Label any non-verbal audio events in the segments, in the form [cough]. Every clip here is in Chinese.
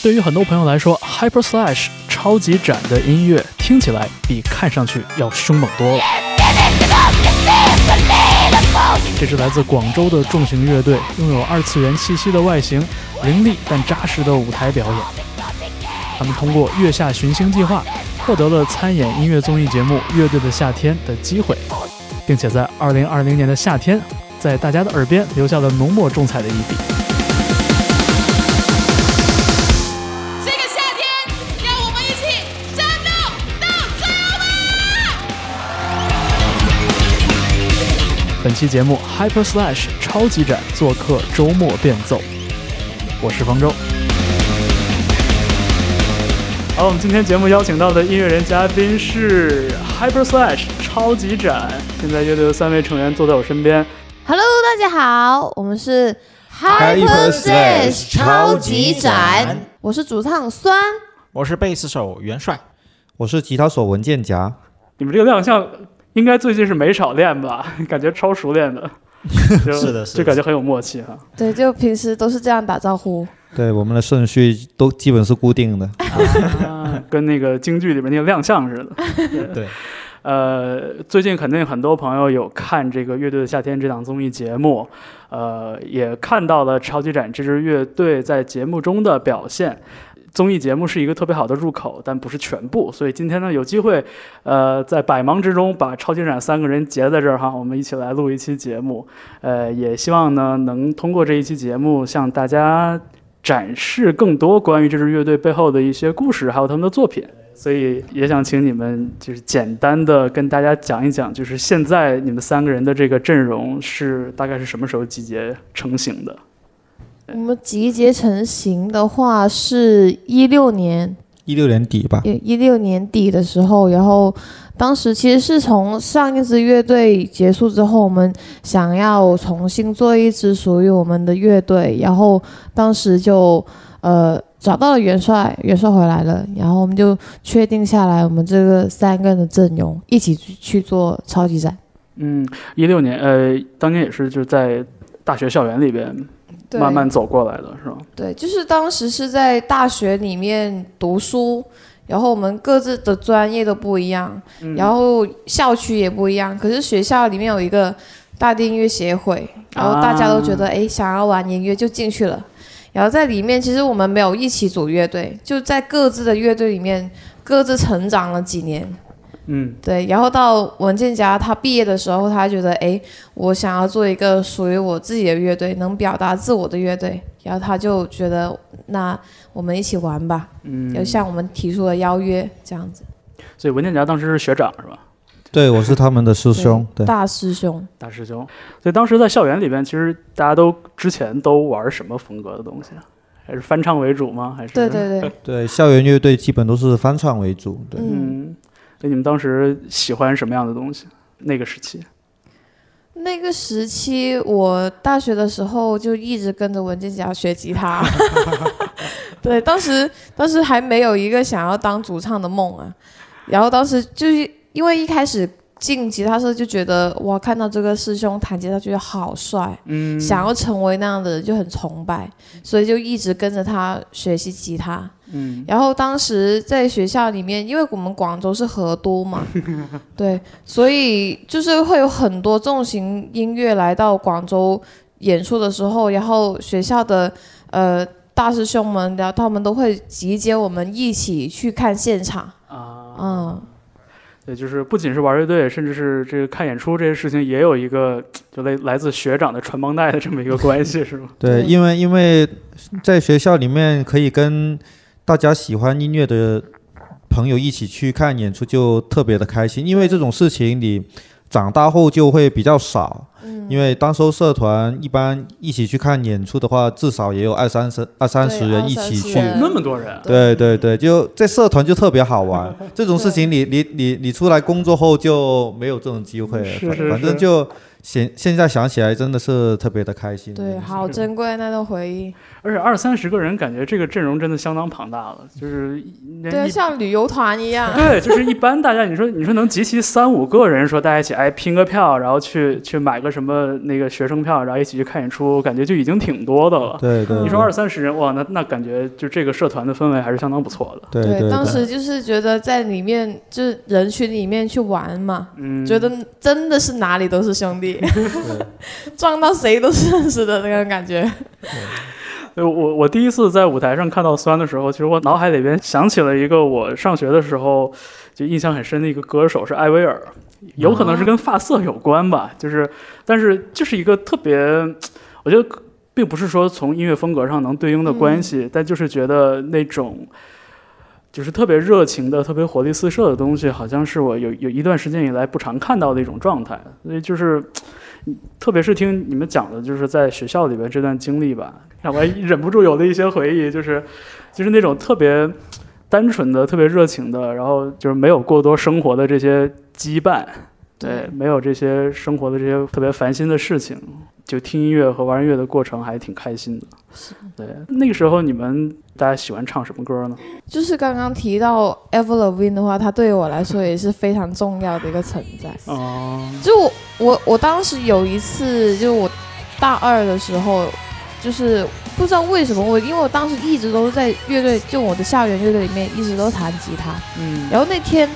对于很多朋友来说，Hyper Slash 超级展的音乐听起来比看上去要凶猛多了。这是来自广州的重型乐队，拥有二次元气息的外形，凌厉但扎实的舞台表演。他们通过月下寻星计划，获得了参演音乐综艺节目《乐队的夏天》的机会，并且在2020年的夏天，在大家的耳边留下了浓墨重彩的一笔。本期节目 Hyper Slash 超级展做客周末变奏，我是方舟。好，我们今天节目邀请到的音乐人嘉宾是 Hyper Slash 超级展，现在乐队的三位成员坐在我身边。Hello，大家好，我们是 Hyper Slash 超级展，我是主唱酸，我是贝斯手元帅，我是吉他手文件夹，你们这个亮相应该最近是没少练吧？[laughs] 感觉超熟练的，[laughs] 就是的是的就感觉很有默契哈。对，就平时都是这样打招呼。对我们的顺序都基本是固定的。[laughs] 啊，跟那个京剧里面那个亮相似的。对，呃，最近肯定很多朋友有看这个《乐队的夏天》这档综艺节目，呃，也看到了超级展这支乐队在节目中的表现。综艺节目是一个特别好的入口，但不是全部。所以今天呢，有机会，呃，在百忙之中把超级展三个人结在这儿哈，我们一起来录一期节目。呃，也希望呢，能通过这一期节目向大家展示更多关于这支乐队背后的一些故事，还有他们的作品。所以也想请你们就是简单的跟大家讲一讲，就是现在你们三个人的这个阵容是大概是什么时候集结成型的？我们集结成型的话是一六年，一六年底吧，一六年底的时候，然后当时其实是从上一支乐队结束之后，我们想要重新做一支属于我们的乐队，然后当时就呃找到了元帅，元帅回来了，然后我们就确定下来，我们这个三个人的阵容一起去去做超级展。嗯，一六年，呃，当年也是就是在大学校园里边对慢慢走过来的，是吧？对，就是当时是在大学里面读书，然后我们各自的专业都不一样，嗯然后校区也不一样。可是学校里面有一个大地音乐协会，然后大家都觉得啊哎、想要玩音乐就进去了。然后在里面，其实我们没有一起组乐队，就在各自的乐队里面各自成长了几年。嗯对，然后到文件夹他毕业的时候，他觉得哎，我想要做一个属于我自己的乐队，能表达自我的乐队，然后他就觉得那我们一起玩吧，嗯，就向我们提出了邀约，这样子。所以文件夹当时是学长是吧？对我是他们的师兄，对，大师兄，大师兄。所以当时在校园里边，其实大家都之前都玩什么风格的东西啊？还是翻唱为主吗？还是对对对，对，校园乐队基本都是翻唱为主，对，嗯，你们当时喜欢什么样的东西？那个时期，那个时期我大学的时候就一直跟着文件夹学吉他，[laughs] 对，当时当时还没有一个想要当主唱的梦啊，然后当时就是因为一开始进吉他社就觉得哇，看到这个师兄弹吉他觉得好帅，嗯，想要成为那样的人就很崇拜，所以就一直跟着他学习吉他。嗯。然后当时在学校里面，因为我们广州是河都嘛，[laughs] 对，所以就是会有很多重型音乐来到广州演出的时候，然后学校的呃大师兄们，然后他们都会集结我们一起去看现场，啊，嗯，对，就是不仅是玩乐队，甚至是这个看演出这些事情，也有一个 [tsk] 就来来自学长的传帮带的这么一个关系，是吗？对，对。因为因为在学校里面可以跟大家喜欢音乐的朋友一起去看演出，就特别的开心。因为这种事情你长大后就会比较少，因为当时候社团一般一起去看演出的话，至少也有二三十二三十人一起去。那么多人，对对对，就在社团就特别好玩。[laughs] 这种事情你你你你出来工作后就没有这种机会了，反是是是反正就现现在想起来真的是特别的开心。对，好珍贵那段回忆。[laughs] 而且二三十个人，感觉这个阵容真的相当庞大了，就是对，像旅游团一样。对，就是一般大家，你说你说能集齐三五个人，说大家一起哎拼个票，然后去去买个什么那个学生票，然后一起去看演出，感觉就已经挺多的了。对对，你说二三十人，哇，那那感觉就这个社团的氛围还是相当不错的。对对，当时就是觉得在里面，就是人群里面去玩嘛，嗯，觉得真的是哪里都是兄弟，[laughs] 撞到谁都是认识的那种感觉。对我我第一次在舞台上看到酸的时候，其实我脑海里边想起了一个我上学的时候就印象很深的一个歌手是艾薇儿，有可能是跟发色有关吧，[laughs] 就是但是就是一个特别，我觉得并不是说从音乐风格上能对应的关系，但就是觉得那种。就是特别热情的、特别活力四射的东西，好像是我有有一段时间以来不常看到的一种状态。所以就是，特别是听你们讲的，就是在学校里边这段经历吧，让我忍不住有了一些回忆，就是就是那种特别单纯的、特别热情的，然后就是没有过多生活的这些羁绊，对，没有这些生活的这些特别烦心的事情，就听音乐和玩音乐的过程还挺开心的。对，那个时候你们大家喜欢唱什么歌呢？就是刚刚提到 Avril Lavigne 的话，它对于我来说也是非常重要的一个存在。哦，就我我我当时有一次，就我大二的时候，就是不知道为什么我，因为我当时一直都在乐队，就我的校园乐队里面一直都弹吉他。嗯，然后那天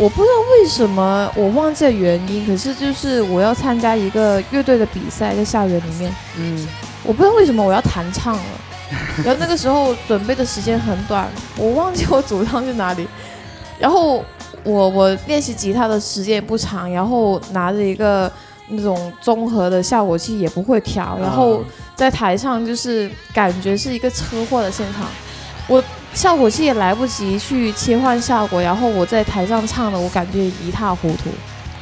我不知道为什么，我忘记了原因，可是就是我要参加一个乐队的比赛，在校园里面。嗯，我不知道为什么我要弹唱了。[laughs] 然后那个时候准备的时间很短，我忘记我主唱去哪里。然后我我练习吉他的时间也不长，然后拿着一个那种综合的效果器也不会调，然后在台上就是感觉是一个车祸的现场，我效果器也来不及去切换效果，然后我在台上唱的我感觉一塌糊涂。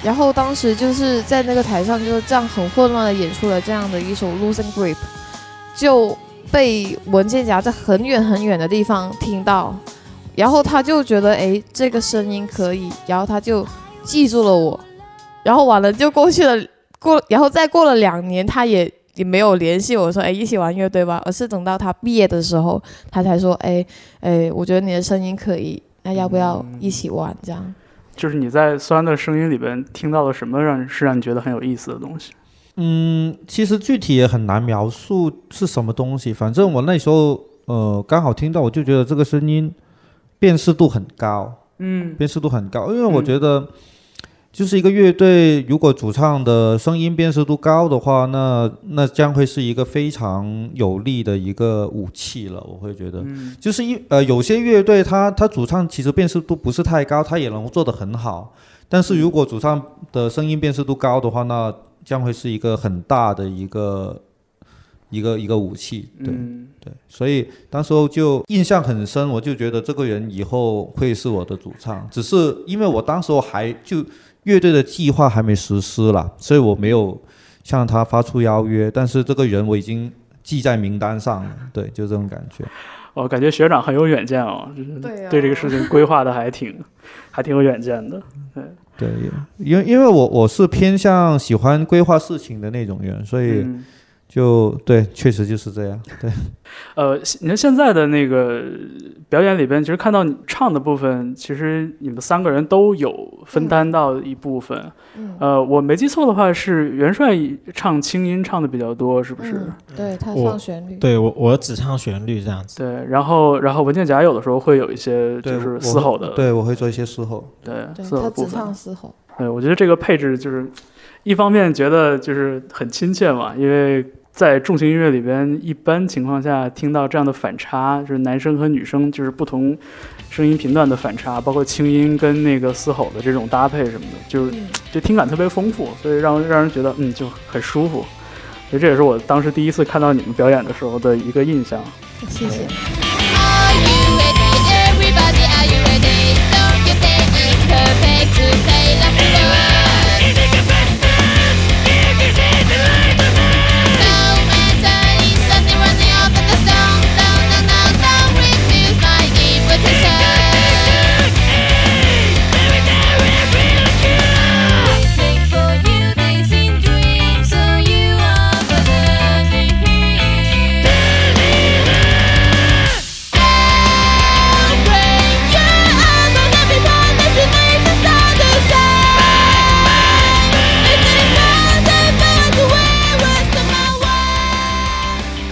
然后当时就是在那个台上就是这样很混乱的演出了这样的一首《Losing Grip》，就。被文件夹在很远很远的地方听到，然后他就觉得哎，这个声音可以，然后他就记住了我，然后完了就过去了，过然后再过了两年，他也也没有联系我说哎一起玩乐队吧，而是等到他毕业的时候，他才说哎哎，我觉得你的声音可以，那要不要一起玩？这样，就是你在酸的声音里边听到了什么让是让你觉得很有意思的东西？嗯，其实具体也很难描述是什么东西。反正我那时候，呃，刚好听到，我就觉得这个声音辨识度很高。嗯，辨识度很高，因为我觉得，就是一个乐队，如果主唱的声音辨识度高的话，那那将会是一个非常有力的一个武器了。我会觉得，就是一呃，有些乐队他他主唱其实辨识度不是太高，他也能做得很好。但是如果主唱的声音辨识度高的话，那将会是一个很大的一个一个一个武器，对对，所以当时候就印象很深，我就觉得这个人以后会是我的主唱，只是因为我当时候还就乐队的计划还没实施了，所以我没有向他发出邀约，但是这个人我已经记在名单上了，对，就这种感觉。我感觉学长很有远见哦，就是对这个事情规划的还挺还挺有远见的，对。对，因为因为我我是偏向喜欢规划事情的那种人，所以就对，确实就是这样。对，[laughs] 呃，你看现在的那个表演里边，其实看到你唱的部分，其实你们三个人都有分担到一部分。嗯。呃，我没记错的话，是元帅唱轻音唱的比较多，是不是？对他唱旋律。对我我只唱旋律这样子。对，然后然后文件夹有的时候会有一些就是嘶吼的。对，我会做一些嘶吼。对，他只唱嘶吼。对，我觉得这个配置就是，一方面觉得就是很亲切嘛，因为在重型音乐里边，一般情况下听到这样的反差，就是男生和女生就是不同声音频段的反差，包括轻音跟那个嘶吼的这种搭配什么的，就是就听感特别丰富，所以让让人觉得嗯就很舒服。所以这也是我当时第一次看到你们表演的时候的一个印象。谢谢。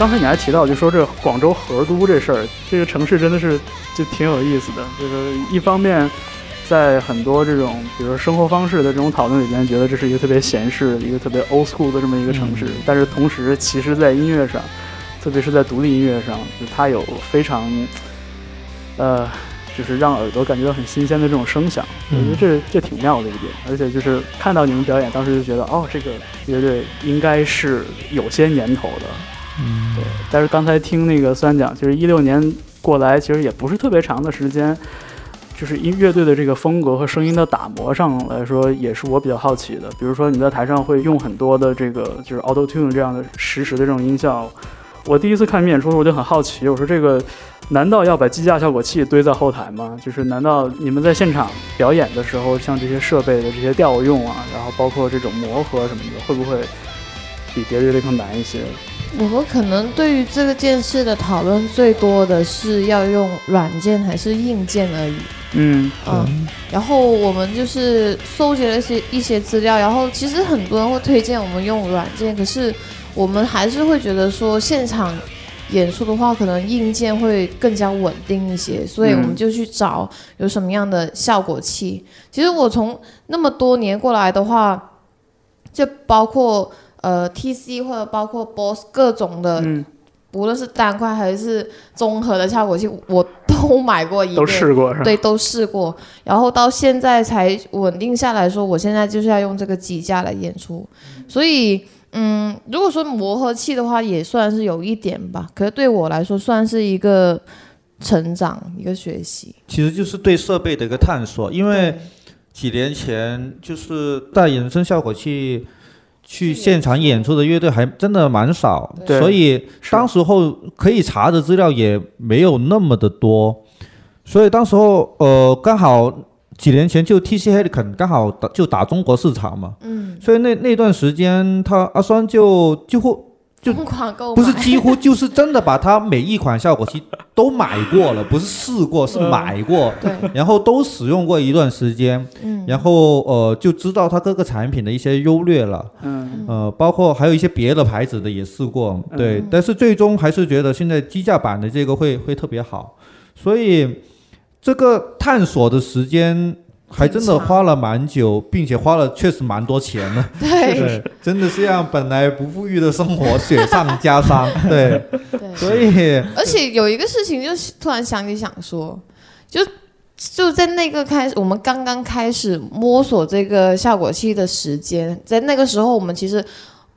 刚才你还提到，就说这广州河都这事儿，这个城市真的是就挺有意思的。就是一方面，在很多这种比如说生活方式的这种讨论里边，觉得这是一个特别闲适、一个特别 old school 的这么一个城市。但是同时，其实在音乐上，特别是在独立音乐上，就它有非常呃。就是让耳朵感觉到很新鲜的这种声响，我觉得这这挺妙的一点。而且就是看到你们表演，当时就觉得，哦，这个乐队应该是有些年头的。嗯，对。但是刚才听那个三讲，其实一六年过来，其实也不是特别长的时间。就是音乐队的这个风格和声音的打磨上来说，也是我比较好奇的。比如说你在台上会用很多的这个就是 Auto Tune 这样的实时的这种音效。我第一次看你演出的时候，我就很好奇，我说这个。难道要把机架效果器堆在后台吗？就是难道你们在现场表演的时候，像这些设备的这些调用啊，然后包括这种磨合什么的，会不会比别的乐队更难一些？我们可能对于这个件事的讨论最多的是要用软件还是硬件而已。嗯嗯，然后我们就是搜集了一些一些资料，然后其实很多人会推荐我们用软件，可是我们还是会觉得说现场。演出的话，可能硬件会更加稳定一些，所以我们就去找有什么样的效果器。其实我从那么多年过来的话，就包括呃 TC 或者包括 Boss 各种的，无论是单块还是综合的效果器，我都买过一都试过是吧？对，都试过。然后到现在才稳定下来说，我现在就是要用这个机架来演出，所以。嗯，如果说磨合期的话，也算是有一点吧。可是对我来说，算是一个成长，一个学习。其实就是对设备的一个探索。因为几年前就是带人声效果器去现场演出的乐队还真的蛮少，所以当时候可以查的资料也没有那么的多。所以当时候呃，刚好。几年前就 T C Helicon 刚好打就打中国市场嘛，嗯，所以那那段时间他阿酸就几乎就不是几乎就是真的把它每一款效果器都买过了，不是试过是买过，对，然后都使用过一段时间，嗯，然后呃就知道它各个产品的一些优劣了，嗯，呃包括还有一些别的牌子的也试过，对，但是最终还是觉得现在机架版的这个会会特别好，所以。这个探索的时间还真的花了蛮久，并且花了确实蛮多钱呢。[laughs] 对，真的是让本来不富裕的生活雪上加霜。[laughs] 对，所以而且有一个事情，就是突然想起想说，就就在那个开始，我们刚刚开始摸索这个效果器的时间，在那个时候，我们其实。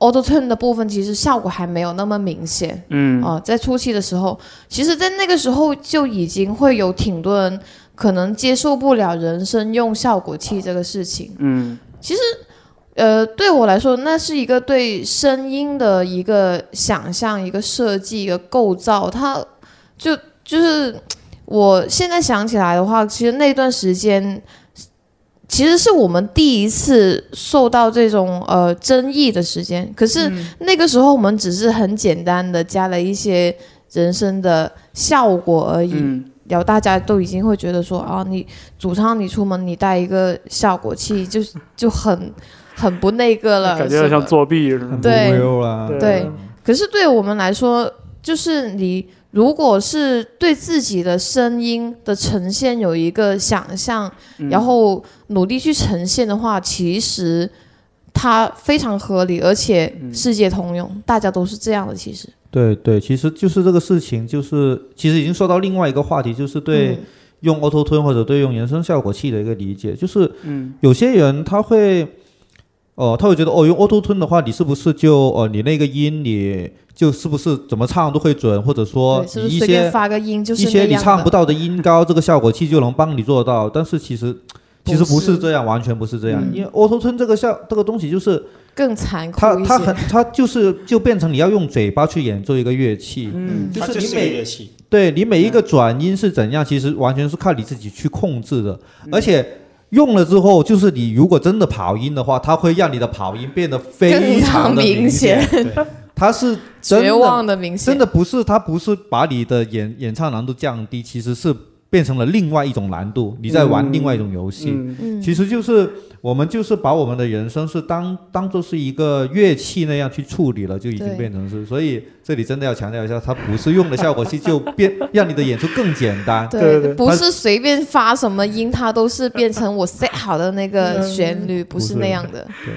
Auto Tune 的部分其实效果还没有那么明显，嗯，啊，在初期的时候，其实，在那个时候就已经会有挺多人可能接受不了人声用效果器这个事情，嗯，其实，呃，对我来说，那是一个对声音的一个想象、一个设计、一个构造，它就就是我现在想起来的话，其实那段时间。其实是我们第一次受到这种呃争议的时间，可是那个时候我们只是很简单的加了一些人声的效果而已，然后大家都已经会觉得说啊，你主唱你出门你带一个效果器，就就很很不那个了，[laughs] 感觉像作弊似的，对对。可是对我们来说，就是你。如果是对自己的声音的呈现有一个想象，然后努力去呈现的话，其实它非常合理，而且世界通用，大家都是这样的。其实，对对，其实就是这个事情，就是其实已经说到另外一个话题，就是对用 Auto Tune 或者对用原声效果器的一个理解，就是有些人他会。哦，他会觉得哦，用 Auto Tune 的话，你是不是就哦，你那个音你就是不是怎么唱都会准，或者说一些发个音就是一些你唱不到的音高，这个效果器就能帮你做到。但是其实其实不是这样，完全不是这样。因为 Auto Tune 这个效这个东西就是更残酷它它很它就是就变成你要用嘴巴去演奏一个乐器，嗯，就是你每乐器。对你每一个转音是怎样，其实完全是靠你自己去控制的，而且。用了之后，就是你如果真的跑音的话，它会让你的跑音变得非常的明显。它是绝望的明显，真的不是，它不是把你的演演唱难度降低，其实是变成了另外一种难度，你在玩嗯另外一种游戏。嗯嗯，其实就是我们就是把我们的人生是当当做是一个乐器那样去处理了，就已经变成是。所以这里真的要强调一下，它不是用的效果器就变让你的演出更简单。对对对不是随便发什么音，它都是变成我 set 好的那个旋律，不是那样的。对，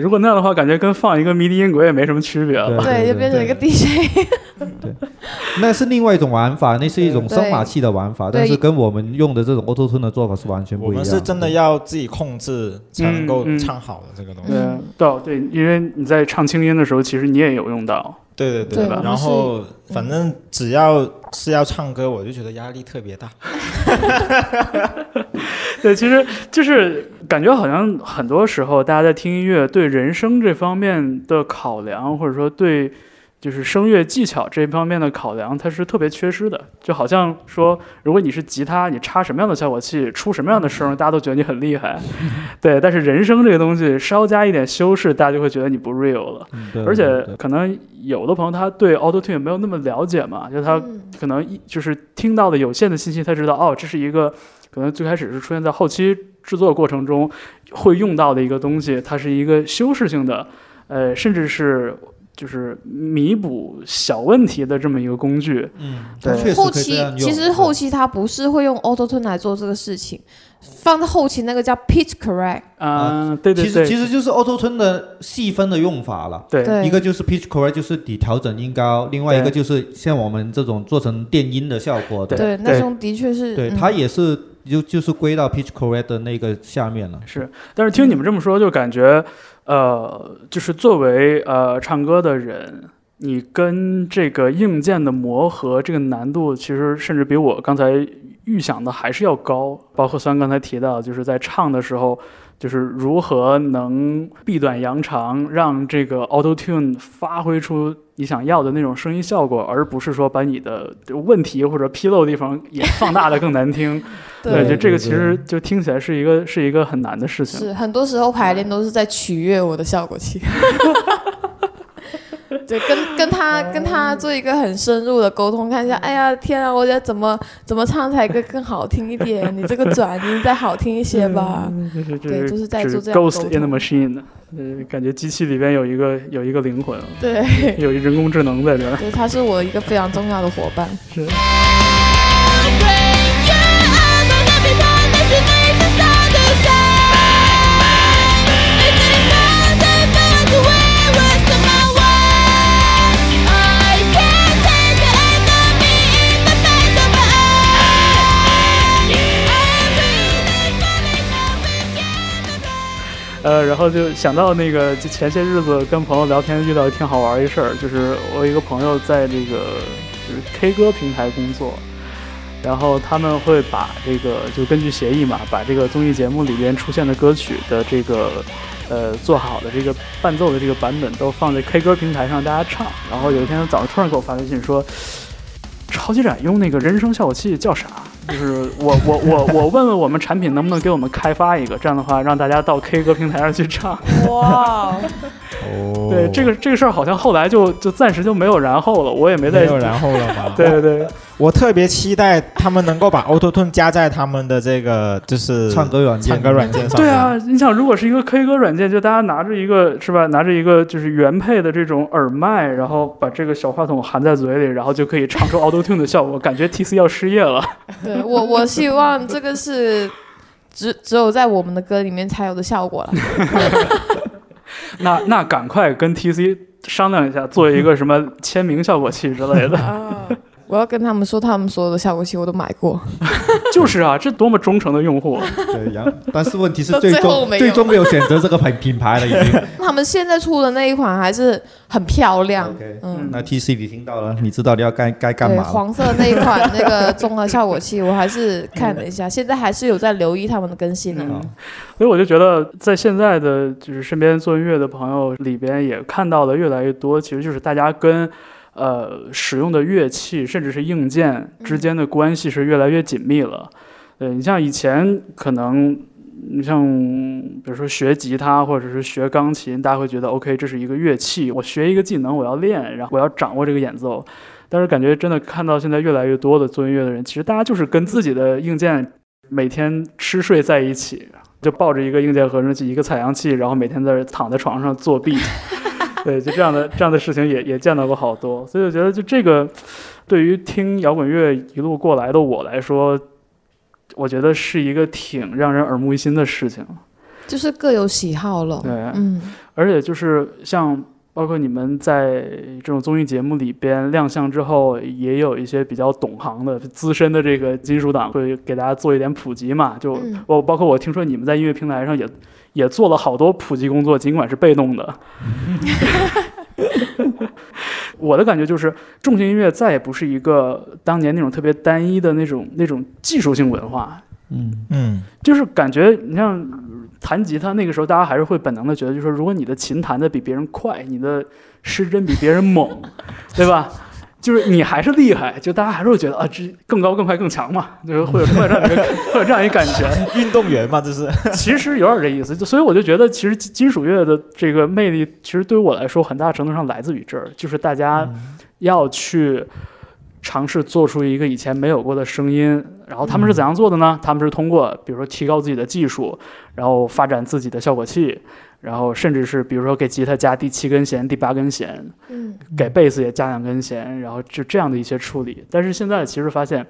如果那样的话，感觉跟放一个 MIDI 音轨也没什么区别了。对，就变成一个 DJ。对那是另外一种玩法，那是一种声码器的玩法，但是跟我们用的这种 Auto Tune 的做法是完全我不一样。我们是真的要自己控制才能够唱好的这个东西。对嗯对对，因为你在唱轻音的时候，其实你也有用到。对对对然后反正只要是要唱歌，我就觉得压力特别大。[laughs] 对，其实就是感觉好像很多时候大家在听音乐，对人声这方面的考量，或者说对就是声乐技巧这方面的考量，它是特别缺失的。就好像说，如果你是吉他，你插什么样的效果器，出什么样的声，大家都觉得你很厉害。[laughs] 对，但是人声这个东西稍加一点修饰，大家就会觉得你不 real 了。嗯，而且可能有的朋友他对 Auto Tune 没有那么了解嘛，就他嗯可能一就是听到的有限的信息，他知道哦，这是一个可能最开始是出现在后期制作过程中会用到的一个东西，它是一个修饰性的，呃，甚至是就是弥补小问题的这么一个工具。嗯，对后期其实后期它不是会用 Auto Tune 来做这个事情，放在后期那个叫 Pitch Correct。啊、对对对其实对，其实就是 Auto Tune 的细分的用法了。对对一个就是 pitch correct，就是底调整音高；另外一个就是像我们这种做成电音的效果的，对，那种的确是。对，嗯它也是就就是归到 pitch correct 的那个下面了。是，但是听你们这么说，就感觉，呃，就是作为呃唱歌的人，你跟这个硬件的磨合，这个难度其实甚至比我刚才预想的还是要高。包括虽然刚才提到，就是在唱的时候，就是如何能避短扬长，让这个 Auto Tune 发挥出你想要的那种声音效果，而不是说把你的问题或者纰漏的地方也 [laughs] 放大的更难听。[laughs] 对，就，这个其实就听起来是一个是一个很难的事情。是很多时候排练都是在取悦我的效果器。[laughs] 对，跟跟他跟他做一个很深入的沟通，看一下，哎呀，天啊，我觉得怎么怎么唱才更更好听一点？[laughs] 你这个转音再好听一些吧。就是对就是在做这样的 Ghost in the Machine，呃，感觉机器里边有一个有一个灵魂，对，有一人工智能在这儿。对，他是我一个非常重要的伙伴。呃，然后就想到那个，就前些日子跟朋友聊天遇到挺好玩一事儿，就是我一个朋友在这个就是 K 歌平台工作，然后他们会把这个就根据协议嘛，把这个综艺节目里边出现的歌曲的这个呃做好的这个伴奏的这个版本都放在 K 歌平台上大家唱。然后有一天早上突然给我发微信说，超级展用那个人声效果器叫啥？就是我我我我问问我们产品能不能给我们开发一个，这样的话让大家到 K 歌平台上去唱。哇，哦对，这个这个事儿好像后来就就暂时就没有然后了，我也没再没有然后了吧？对对对，我特别期待他们能够把 Auto Tune 加在他们的这个就是唱歌软件唱歌软件上。对啊，，你想，如果是一个 K 歌软件，就大家拿着一个是吧，拿着一个就是原配的这种耳麦，然后把这个小话筒含在嘴里，然后就可以唱出 Auto Tune 的效果，感觉 TC 要失业了。对我我希望这个是只只有在我们的歌里面才有的效果了。[laughs] 那那赶快跟 TC 商量一下，做一个什么签名效果器之类的。啊，我要跟他们说，他们所有的效果器我都买过。[laughs] 就是啊，这多么忠诚的用户。对，然后但是问题是最终最后没有最终没有选择这个品品牌了，已经。[laughs] 他们现在出的那一款还是很漂亮 OK，嗯。那 TC 你听到了，你知道你要该该干，嘛了。黄色那一款那个综合效果器，我还是看了一下，现在还是有在留意他们的更新呢。嗯所以我就觉得，在现在的就是身边做音乐的朋友里边，也看到的越来越多，其实就是大家跟呃使用的乐器甚至是硬件之间的关系是越来越紧密了。对你像以前可能。你像比如说学吉他或者是学钢琴，大家会觉得 OK，这是一个乐器，我学一个技能，我要练，然后我要掌握这个演奏。但是感觉真的看到现在越来越多的做音乐的人，其实大家就是跟自己的硬件每天吃睡在一起，就抱着一个硬件合成器、一个采样器，然后每天在躺在床上作弊。[laughs] 对，就这样的这样的事情也也见到过好多，所以我觉得就这个，对于听摇滚乐一路过来的我来说，我觉得是一个挺让人耳目一新的事情。就是各有喜好了。对，嗯，而且就是像包括你们在这种综艺节目里边亮相之后，也有一些比较懂行的、资深的这个金属党会给大家做一点普及嘛。就嗯我包括我听说你们在音乐平台上也也做了好多普及工作，尽管是被动的。[laughs] 我的感觉就是，重型音乐再也不是一个当年那种特别单一的那种那种技术性文化，嗯嗯就是感觉你像弹吉他那个时候，大家还是会本能的觉得，就是说，如果你的琴弹的比别人快，你的失真比别人猛，对吧？就是你还是厉害，就大家还是会觉得啊，这更高、更快、更强嘛，就是会有会有这样一个 [laughs] 会有这样一个感觉。运动员嘛，这是。[laughs] 其实有点这意思，就所以我就觉得，其实金金属乐的这个魅力，其实对于我来说，很大程度上来自于这儿，就是大家要去尝试做出一个以前没有过的声音。然后他们是怎样做的呢？他们是通过比如说提高自己的技术，然后发展自己的效果器，然后甚至是比如说给吉他加第七根弦、第八根弦，嗯，给贝斯也加两根弦，然后就这样的一些处理。但是现在其实发现，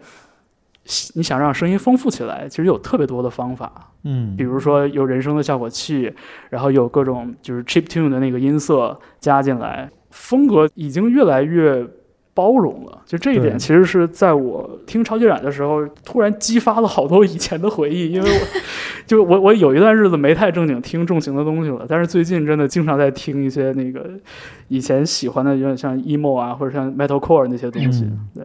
你想让声音丰富起来，其实有特别多的方法。嗯，比如说有人声的效果器，然后有各种就是 chip tune 的那个音色加进来，风格已经越来越包容了。就这一点，其实是在我听超级染的时候，突然激发了好多以前的回忆，因为我就我我有一段日子没太正经听重型的东西了，但是最近真的经常在听一些那个以前喜欢的，有点像 emo 啊，或者像 metalcore 那些东西。嗯对。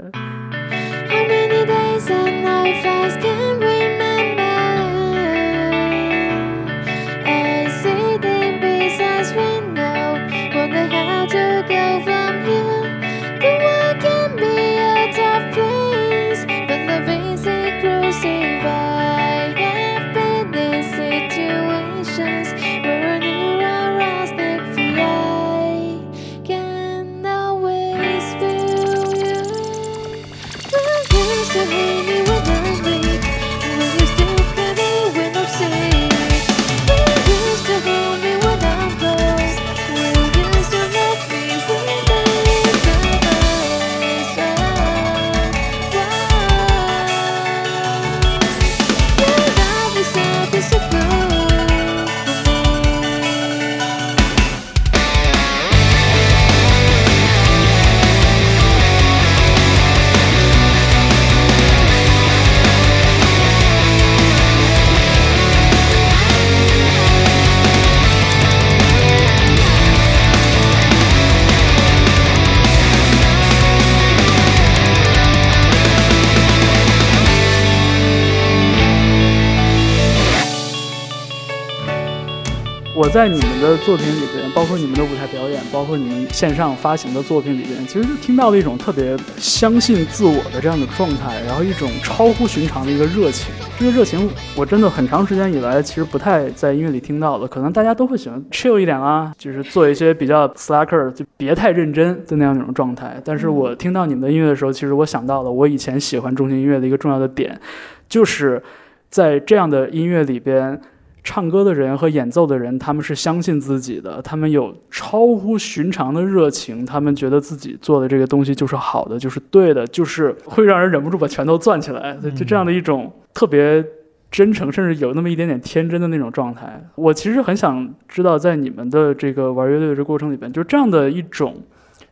在你们的作品里边，包括你们的舞台表演，包括你们线上发行的作品里边，其实就听到了一种特别相信自我的这样的状态，然后一种超乎寻常的一个热情。这个热情，我真的很长时间以来其实不太在音乐里听到的。可能大家都会喜欢 chill 一点啊，就是做一些比较 slacker，就别太认真的那样一种状态。但是我听到你们的音乐的时候，其实我想到了我以前喜欢重型音乐的一个重要的点，就是在这样的音乐里边。唱歌的人和演奏的人，他们是相信自己的，他们有超乎寻常的热情，他们觉得自己做的这个东西就是好的，就是对的，就是会让人忍不住把拳头攥起来，就这样的一种特别真诚，甚至有那么一点点天真的那种状态。我其实很想知道，在你们的这个玩乐队的这过程里边，就这样的一种，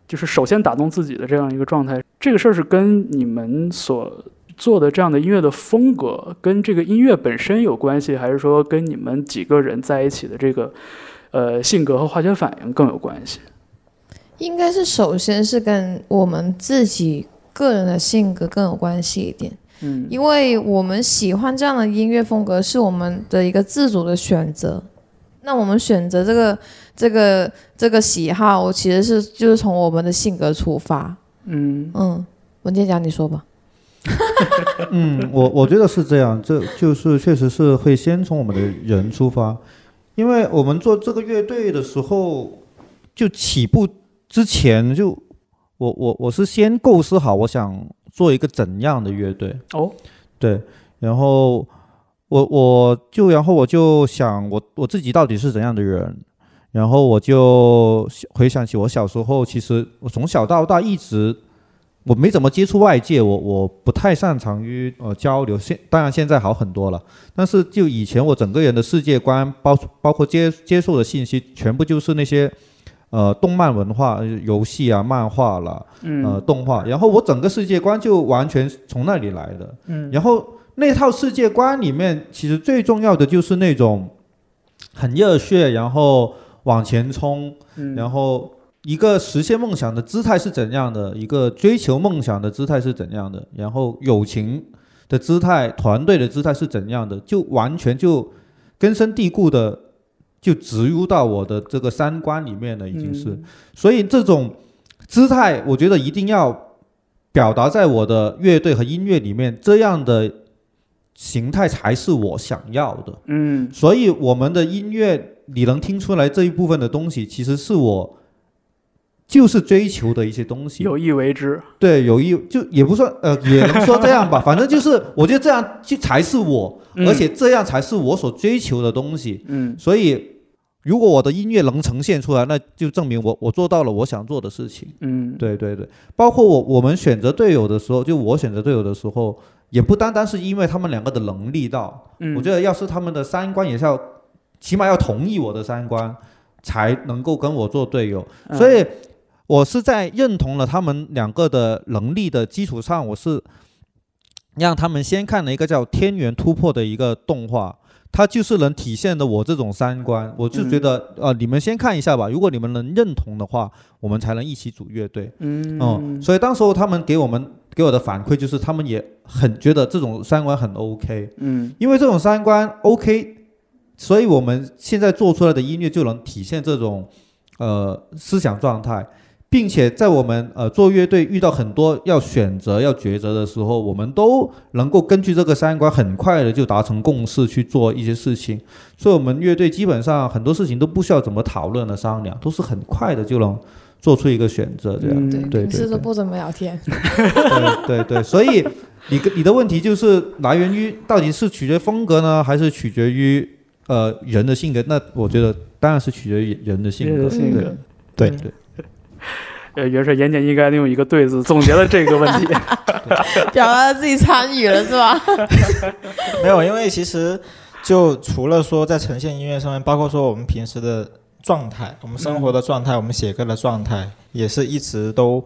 就是首先打动自己的这样一个状态，这个事儿是跟你们所做的这样的音乐的风格跟这个音乐本身有关系，还是说跟你们几个人在一起的这个呃性格和化学反应更有关系？应该是首先是跟我们自己个人的性格更有关系一点，嗯，因为我们喜欢这样的音乐风格是我们的一个自主的选择。那我们选择这个这个这个喜好，其实是就是从我们的性格出发。嗯嗯，文件讲你说吧。嗯，我我觉得是这样，这就是确实是会先从我们的人出发，因为我们做这个乐队的时候，就起步之前就我我我是先构思好我想做一个怎样的乐队，哦，对，然后我我就然后我就想我我自己到底是怎样的人，然后我就回想起我小时候，其实我从小到大一直我没怎么接触外界，我我不太擅长于呃交流，现当然现在好很多了，但是就以前我整个人的世界观，包包括接接受的信息，全部就是那些。呃，动漫文化、游戏啊、漫画啦，嗯呃，动画，然后我整个世界观就完全从那里来的。嗯然后那套世界观里面，其实最重要的就是那种很热血，然后往前冲，嗯然后一个实现梦想的姿态是怎样的，一个追求梦想的姿态是怎样的，然后友情的姿态、团队的姿态是怎样的，就完全就根深蒂固的就植入到我的这个三观里面了，已经是。嗯。所以这种姿态，我觉得一定要表达在我的乐队和音乐里面，这样的形态才是我想要的。嗯。所以我们的音乐，你能听出来这一部分的东西，其实是我就是追求的一些东西。有意为之，对，有意就也不算呃，也能说这样吧，[laughs] 反正就是我觉得这样就才是我，嗯而且这样才是我所追求的东西。嗯所以，如果我的音乐能呈现出来，那就证明我我做到了我想做的事情。嗯，对对对，包括我我们选择队友的时候，就我选择队友的时候，也不单单是因为他们两个的能力到，嗯，我觉得要是他们的三观也是要，起码要同意我的三观，才能够跟我做队友。嗯所以，我是在认同了他们两个的能力的基础上，我是让他们先看了一个叫《天元突破》的一个动画。它就是能体现的我这种三观，我就觉得，呃，你们先看一下吧。如果你们能认同的话，我们才能一起组乐队。嗯哦，所以当时候他们给我们给我的反馈就是，他们也很觉得这种三观很 OK，嗯因为这种三观 OK，所以我们现在做出来的音乐就能体现这种呃思想状态，并且在我们呃做乐队遇到很多要选择要抉择的时候，我们都能够根据这个三观很快的就达成共识去做一些事情，所以我们乐队基本上很多事情都不需要怎么讨论的商量，都是很快的就能做出一个选择这样。嗯对，对平时都不怎么聊天。对对对，所以你跟你的问题就是来源于到底是取决风格呢，还是取决于呃人的性格？那我觉得当然是取决于人的性格。人的性格对对对，呃，也是言简意赅的用一个对字总结了这个问题。[laughs] [laughs] 表达自己参与了是吧？[laughs] 没有，因为其实就除了说在呈现音乐上面，包括说我们平时的状态，我们生活的状态，我们写歌的状态，也是一直都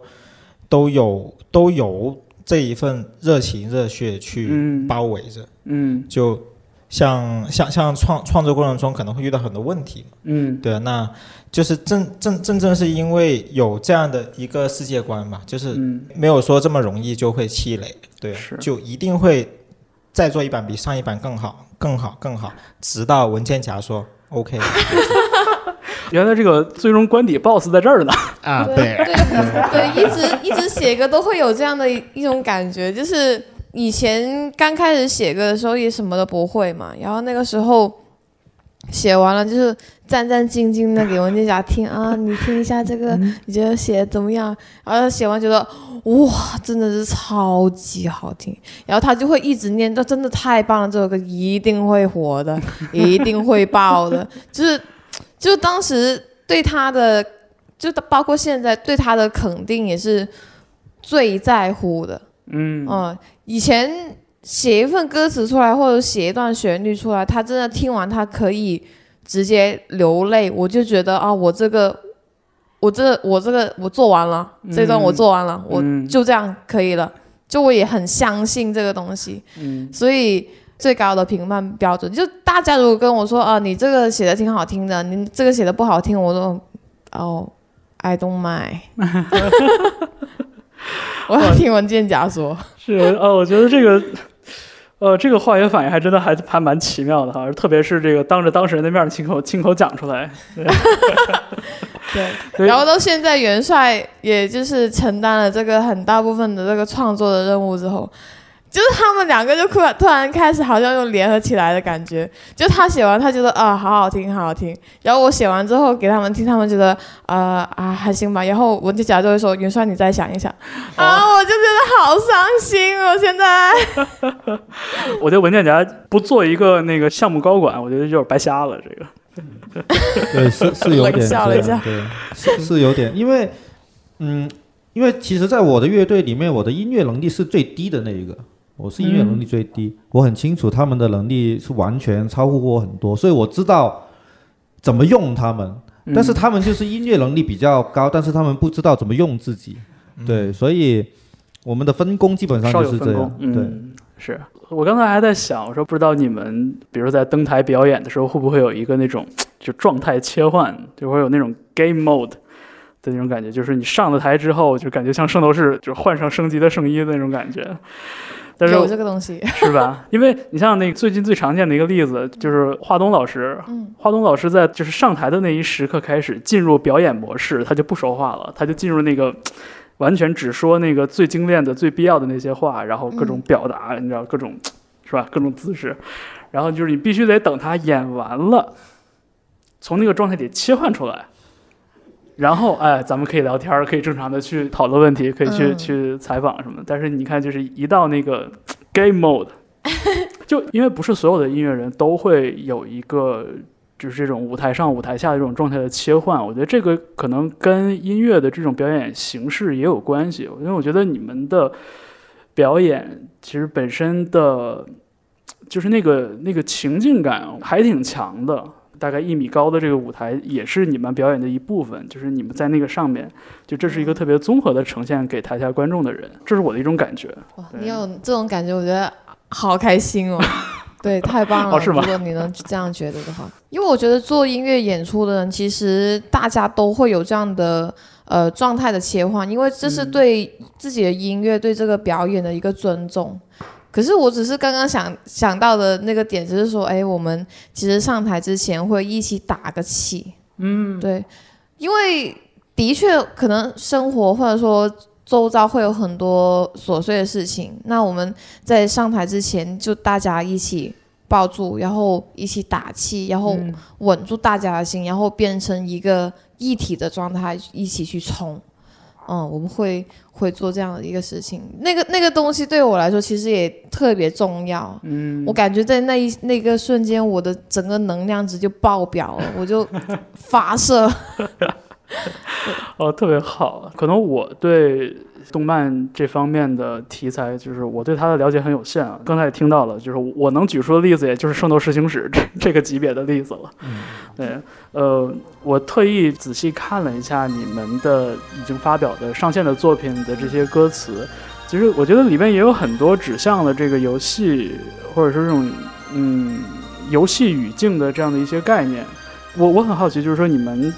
都有都有这一份热情热血去嗯包围着。嗯就像像像创创作过程中可能会遇到很多问题嘛，嗯。对啊，那就是正正正正是因为有这样的一个世界观嘛，就是嗯。没有说这么容易就会气馁，对就一定会再做一版比上一版更好、更好、更好，直到文件夹说 OK [laughs] 原来这个最终官邸 BOSS 在这儿呢。啊，对对。对，一直一直写歌都会有这样的一一种感觉，就是以前刚开始写歌的时候也什么都不会嘛，然后那个时候写完了就是战战兢兢的给文件夹听啊，你听一下这个，你觉得写的怎么样？然后写完觉得哇，真的是超级好听，然后他就会一直念，这真的太棒了，这首歌一定会火的，一定会爆的，就是就当时对他的。就包括现在对他的肯定也是最在乎的。嗯嗯，以前写一份歌词出来，或者写一段旋律出来，他真的听完他可以直接流泪，我就觉得啊，我这个，我这我这个我做完了，这段我做完了，我嗯就这样可以了。就我也很相信这个东西，嗯所以最高的评判标准，就大家如果跟我说啊，你这个写的挺好听的，你这个写的不好听，我都哦，I don't mind。[laughs] 我要听文件夹说，[laughs] 是呃，我觉得这个。呃，这个化学反应还真的还还蛮奇妙的哈，特别是这个当着当事人的面儿亲口亲口讲出来，对然后到现在元帅也就是承担了这个很大部分的这个创作的任务之后，就是他们两个就突然突然开始好像又联合起来的感觉。就他写完，他觉得啊好好听，好好听。然后我写完之后给他们听，他们觉得呃啊还行吧。然后文姐甲就会说元帅你再想一想啊，我就觉得好伤心哦。现在 [laughs] 我觉得文件夹不做一个那个项目高管，我觉得就是白瞎了。这个 [laughs] 对，是是有点 [laughs] 笑了一下对，是是有点，因为嗯，因为其实，在我的乐队里面，我的音乐能力是最低的那一个，我是音乐能力最低，我很清楚他们的能力是完全超乎我很多，所以我知道怎么用他们，嗯但是他们就是音乐能力比较高，但是他们不知道怎么用自己，对，所以我们的分工基本上就是这样，，对。嗯，是我刚才还在想，我说不知道你们，比如在登台表演的时候，会不会有一个那种 [tsk] 就状态切换，就会有那种 game mode 的那种感觉，就是你上了台之后，就感觉像圣斗士就换上升级的圣衣的那种感觉。但是有这个东西，是吧？[laughs] 因为你像那个最近最常见的一个例子，就是华东老师。嗯华东老师在就是上台的那一时刻开始进入表演模式，他就不说话了，他就进入那个完全只说那个最精炼的、最必要的那些话，然后各种表达，你知道各种是吧？各种姿势，然后就是你必须得等他演完了，从那个状态里切换出来。然后，哎，咱们可以聊天，可以正常的去讨论问题，可以去、嗯去采访什么的。但是你看，就是一到那个 game mode，[laughs] 就因为不是所有的音乐人都会有一个就是这种舞台上舞台下的这种状态的切换，我觉得这个可能跟音乐的这种表演形式也有关系。因为我觉得你们的表演其实本身的，就是那个那个情境感还挺强的。大概一米高的这个舞台也是你们表演的一部分，就是你们在那个上面，就这是一个特别综合的呈现给台下观众的人，这是我的一种感觉。哇，你有这种感觉，我觉得好开心哦。[laughs] 对，太棒了！哦是吗如果你能这样觉得的话，因为我觉得做音乐演出的人，其实大家都会有这样的呃状态的切换，因为这是嗯对自己的音乐、对这个表演的一个尊重。可是我只是刚刚想想到的那个点，就是说，哎，我们其实上台之前会一起打个气，嗯，对，因为的确可能生活或者说周遭会有很多琐碎的事情，那我们在上台之前就大家一起抱住，然后一起打气，然后嗯。稳住大家的心，然后变成一个一体的状态，一起去冲。嗯，我们会会做这样的一个事情，那个那个东西对我来说其实也特别重要。嗯，我感觉在那一那个瞬间，我的整个能量值就爆表了，我就发射。[laughs] 哦，特别好。可能我对动漫这方面的题材，就是我对它的了解很有限啊。刚才也听到了，就是我能举出的例子，也就是《圣斗士星矢》这这个级别的例子了。对，呃，我特意仔细看了一下你们的已经发表的上线的作品的这些歌词，其实我觉得里面也有很多指向了这个游戏，或者说这种嗯游戏语境的这样的一些概念。我我很好奇，就是说你们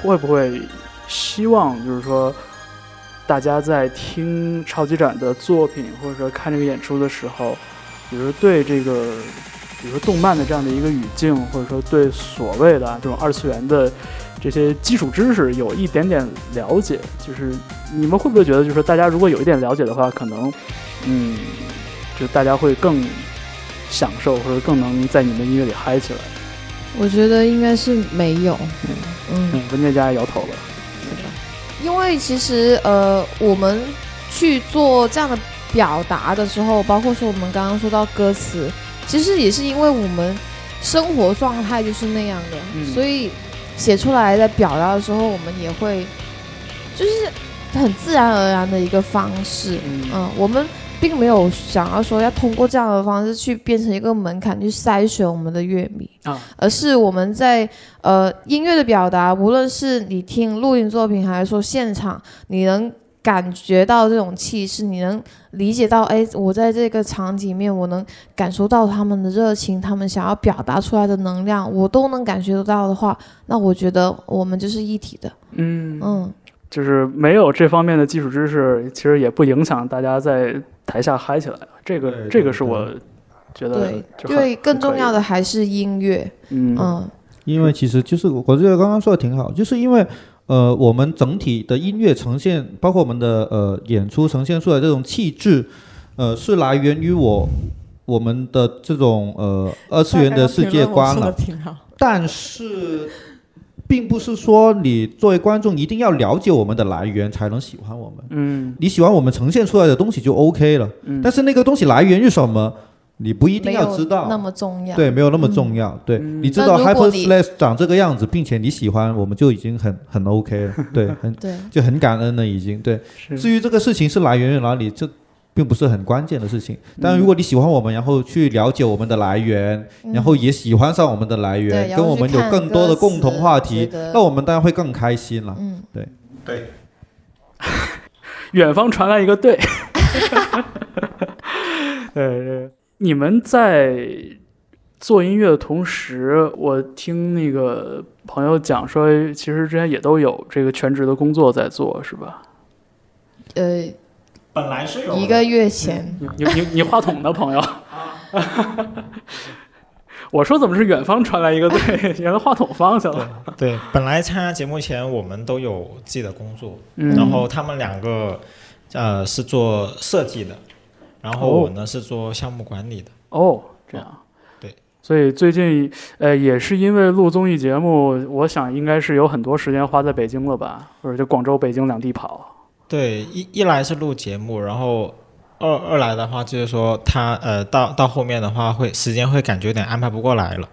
会不会希望，就是说大家在听超级展的作品，或者说看这个演出的时候，比如说对这个，比如说动漫的这样的一个语境，或者说对所谓的啊这种二次元的这些基础知识有一点点了解，就是你们会不会觉得，就是说大家如果有一点了解的话，可能嗯，就大家会更享受，或者更能在你们的音乐里嗨起来。我觉得应该是没有，嗯，嗯，文件夹摇头了。因为其实呃，我们去做这样的表达的时候，包括说我们刚刚说到歌词，其实也是因为我们生活状态就是那样的，嗯。所以写出来的表达的时候，我们也会就是很自然而然的一个方式，嗯。嗯，我们并没有想要说要通过这样的方式去变成一个门槛去筛选我们的乐迷，啊，而是我们在呃音乐的表达，无论是你听录音作品，还是说现场，你能感觉到这种气势，你能理解到，哎，我在这个场景里面，我能感受到他们的热情，他们想要表达出来的能量，我都能感觉得到的话，那我觉得我们就是一体的，嗯。嗯，就是没有这方面的基础知识，其实也不影响大家在台下嗨起来。这个这个是我觉得对，更重要，的还是音乐，嗯嗯因为其实就是我我觉得刚刚说的挺好，就是因为呃我们整体的音乐呈现，包括我们的呃演出呈现出来这种气质，呃，是来源于我我们的这种呃二次元的世界观了。但是，并不是说你作为观众一定要了解我们的来源才能喜欢我们。嗯你喜欢我们呈现出来的东西就 OK 了。嗯，但是那个东西来源于什么，你不一定要知道。那么重要。对，没有那么重要。对，嗯你知道 Hyper 你 Slash 长这个样子，并且你喜欢，我们就已经很很 OK 了。对，很对，就很感恩了，已经。对，至于这个事情是来源于哪里，这并不是很关键的事情。但是如果你喜欢我们，然后去了解我们的来源，嗯。然后也喜欢上我们的来源，跟我们有更多的共同话题那我们当然会更开心了。嗯，对。对，远方传来一个对，对。[laughs] 对，你们在做音乐的同时，我听那个朋友讲说，其实之前也都有这个全职的工作在做，是吧？呃，本来是有一个月前，你你你你话筒的朋友，[laughs] 我说怎么是远方传来一个对，[laughs] 原来话筒放下了。对，本来参加节目前我们都有自己的工作，嗯然后他们两个呃是做设计的，然后哦我呢是做项目管理的。哦，这样。对。所以最近，呃，也是因为录综艺节目，我想应该是有很多时间花在北京了吧，或者就广州、北京两地跑。对，一一来是录节目，然后二二来的话就是说他呃到到后面的话会时间会感觉有点安排不过来了，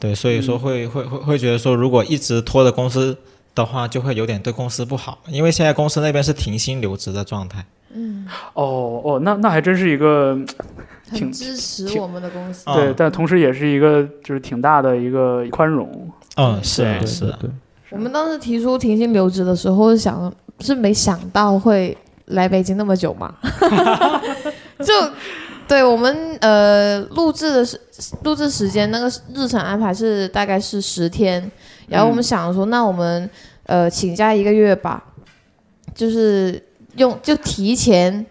对，所以说会、会会会觉得说如果一直拖着公司的话，就会有点对公司不好，因为现在公司那边是停薪留职的状态。嗯，哦哦，那那还真是一个挺支持我们的公司。啊对，但同时也是一个就是挺大的一个宽容。嗯，是啊是我们当时提出停薪留职的时候，想是没想到会来北京那么久嘛，[laughs] 就对我们呃录制的时录制时间那个日程安排是大概是十天，然后我们想说，那我们呃请假一个月吧，就是用就提前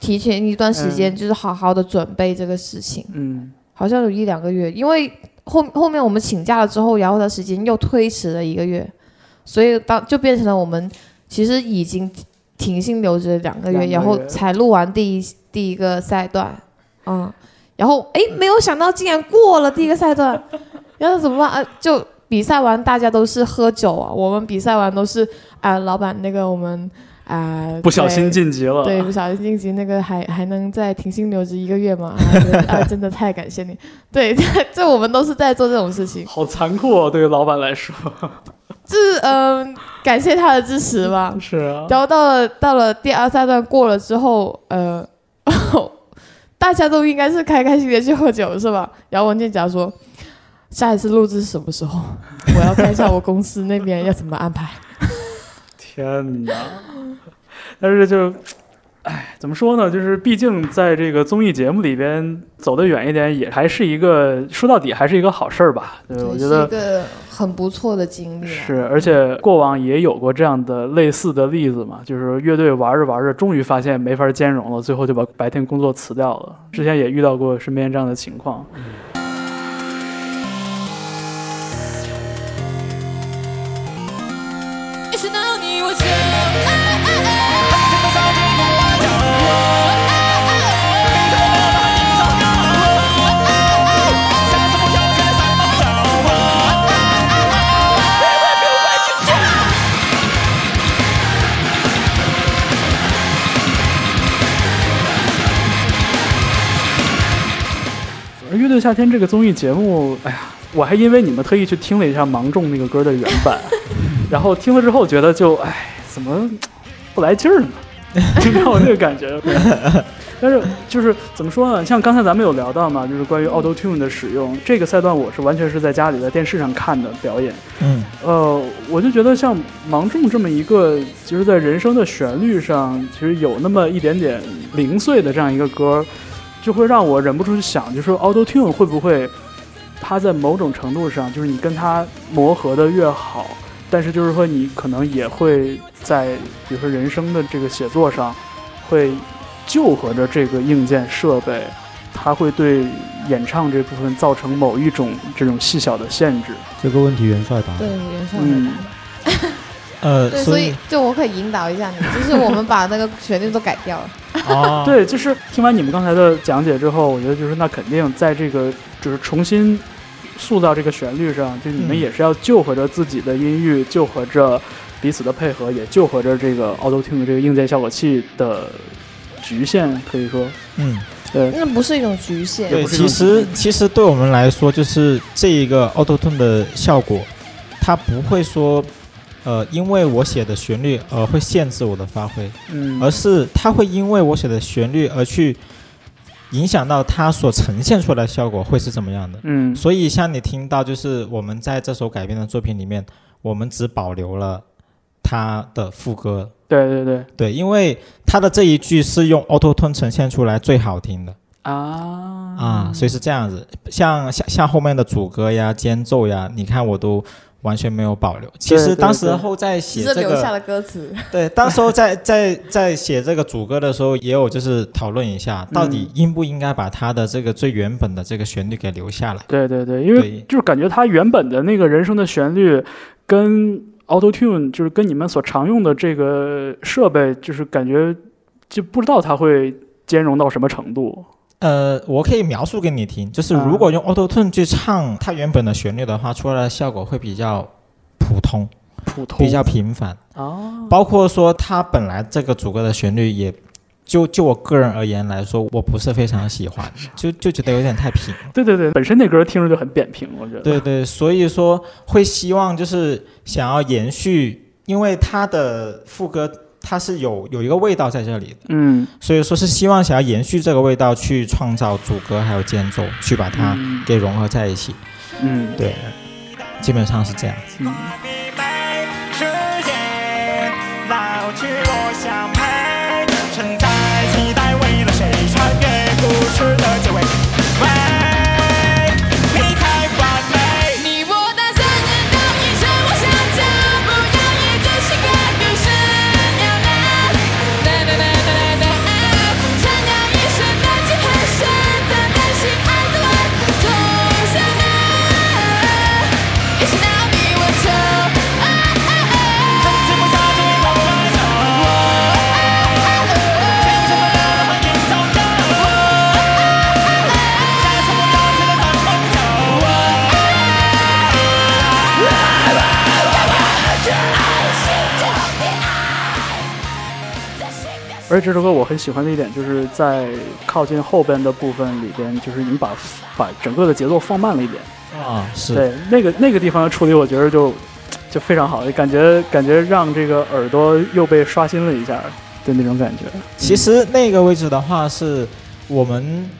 提前一段时间，嗯。就是好好的准备这个事情。嗯。好像有一两个月，因为后后面我们请假了之后，然后的时间又推迟了一个月，所以当就变成了我们其实已经停薪留职了两个月，个月然后才录完第一第一个赛段，嗯，然后哎，没有想到竟然过了第一个赛段，[laughs] 然后怎么办啊？就比赛完大家都是喝酒啊，我们比赛完都是啊、老板那个我们啊、不小心晋级了。对，不小心晋级那个还还能再停薪留职一个月吗？啊 [laughs] 真的太感谢你。对，[laughs] 这我们都是在做这种事情，好残酷哦，对于老板来说。就是嗯、感谢他的支持吧。[laughs] 是啊。然后到了到了第二三段过了之后，呃，[laughs] 大家都应该是开开心心的去喝酒是吧？然后文件夹说，下一次录制是什么时候？[laughs] 我要看一下我公司那边要怎么安排。天哪！但是就，哎，怎么说呢？就是毕竟在这个综艺节目里边走得远一点，也还是一个说到底还是一个好事儿吧。对，我觉是一得个很不错的经历啊。是，而且过往也有过这样的类似的例子嘛，就是乐队玩着玩着，终于发现没法兼容了，最后就把白天工作辞掉了。之前也遇到过身边这样的情况。一乐队夏天这个综艺节目，哎呀，我还因为你们特意去听了一下《芒种》那个歌的原版，[laughs] 然后听了之后觉得就，哎，怎么不来劲儿呢？[laughs] 就让我这个感觉。[laughs] 但是就是怎么说呢？像刚才咱们有聊到嘛，就是关于 Auto Tune 的使用，这个赛段我是完全是在家里在电视上看的表演。嗯，呃，我就觉得像《芒种》这么一个，其实在人生的旋律上，其实有那么一点点零碎的这样一个歌，就会让我忍不住去想，就是说 Auto Tune 会不会，它在某种程度上，就是你跟它磨合的越好，但是就是说你可能也会在，比如说人声的这个写作上，会就合着这个硬件设备，它会对演唱这部分造成某一种这种细小的限制。这个问题元帅答。对，袁绍嗯回答。呃，对，所所以就我可以引导一下你，就是我们把那个旋律都改掉了。哦，[laughs] 对，就是听完你们刚才的讲解之后，我觉得就是那肯定在这个就是重新塑造这个旋律上，就你们嗯。也是要救活着自己的音域，救活着彼此的配合，也救活着这个 Auto Tune 这个硬件效果器的局限，可以说，嗯，对，那不是一种局限。对，不是其实其实对我们来说，就是这一个 Auto Tune 的效果，它不会说，呃，因为我写的旋律而会限制我的发挥，嗯，而是它会因为我写的旋律而去影响到它所呈现出来的效果会是怎么样的。嗯，所以像你听到，就是我们在这首改编的作品里面，我们只保留了它的副歌，对对对对，因为它的这一句是用 Auto Tune 呈现出来最好听的。啊啊，所以是这样子。像像像后面的主歌呀、间奏呀，你看我都完全没有保留。其实当时候在写这是留下个，了歌词。对，当时候在 [laughs] 在在写这个主歌的时候，也有就是讨论一下，到底应不应该把它的这个最原本的这个旋律给留下来。对对对，因为就是感觉它原本的那个人声的旋律跟 Auto Tune 就是跟你们所常用的这个设备，就是感觉就不知道它会兼容到什么程度。呃，我可以描述给你听，就是啊如果用 Auto Tune 去唱它原本的旋律的话，出来的效果会比较普通，普通比较平凡。哦，包括说它本来这个主歌的旋律也，就就我个人而言来说，我不是非常喜欢，就就觉得有点太平。对对对，本身那歌听着就很扁平，我觉得。对对，所以说会希望就是想要延续，因为它的副歌它是有有一个味道在这里的，嗯，所以说是希望想要延续这个味道去创造主歌还有间奏，去把它嗯。给融合在一起。嗯。对，基本上是这样子。嗯而且这首歌我很喜欢的一点，就是在靠近后边的部分里边，就是你把把整个的节奏放慢了一点。啊，是对，那个那个地方的处理，我觉得就就非常好，感觉感觉让这个耳朵又被刷新了一下的那种感觉。其实那个位置的话，是我们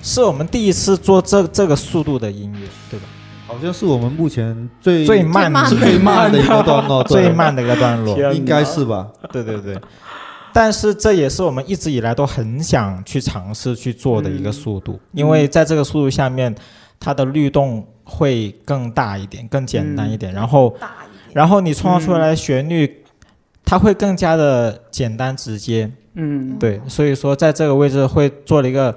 是我们第一次做这这个速度的音乐，对吧？好像是我们目前最最慢最 [laughs] 慢的一个段落，最慢的一个段落，应该是吧？对对对。但是这也是我们一直以来都很想去尝试去做的一个速度，因为在这个速度下面，它的律动会更大一点，更简单一点，然后。然后你创造出来的旋律，它会更加的简单直接。嗯，对，所以说在这个位置会做了一个，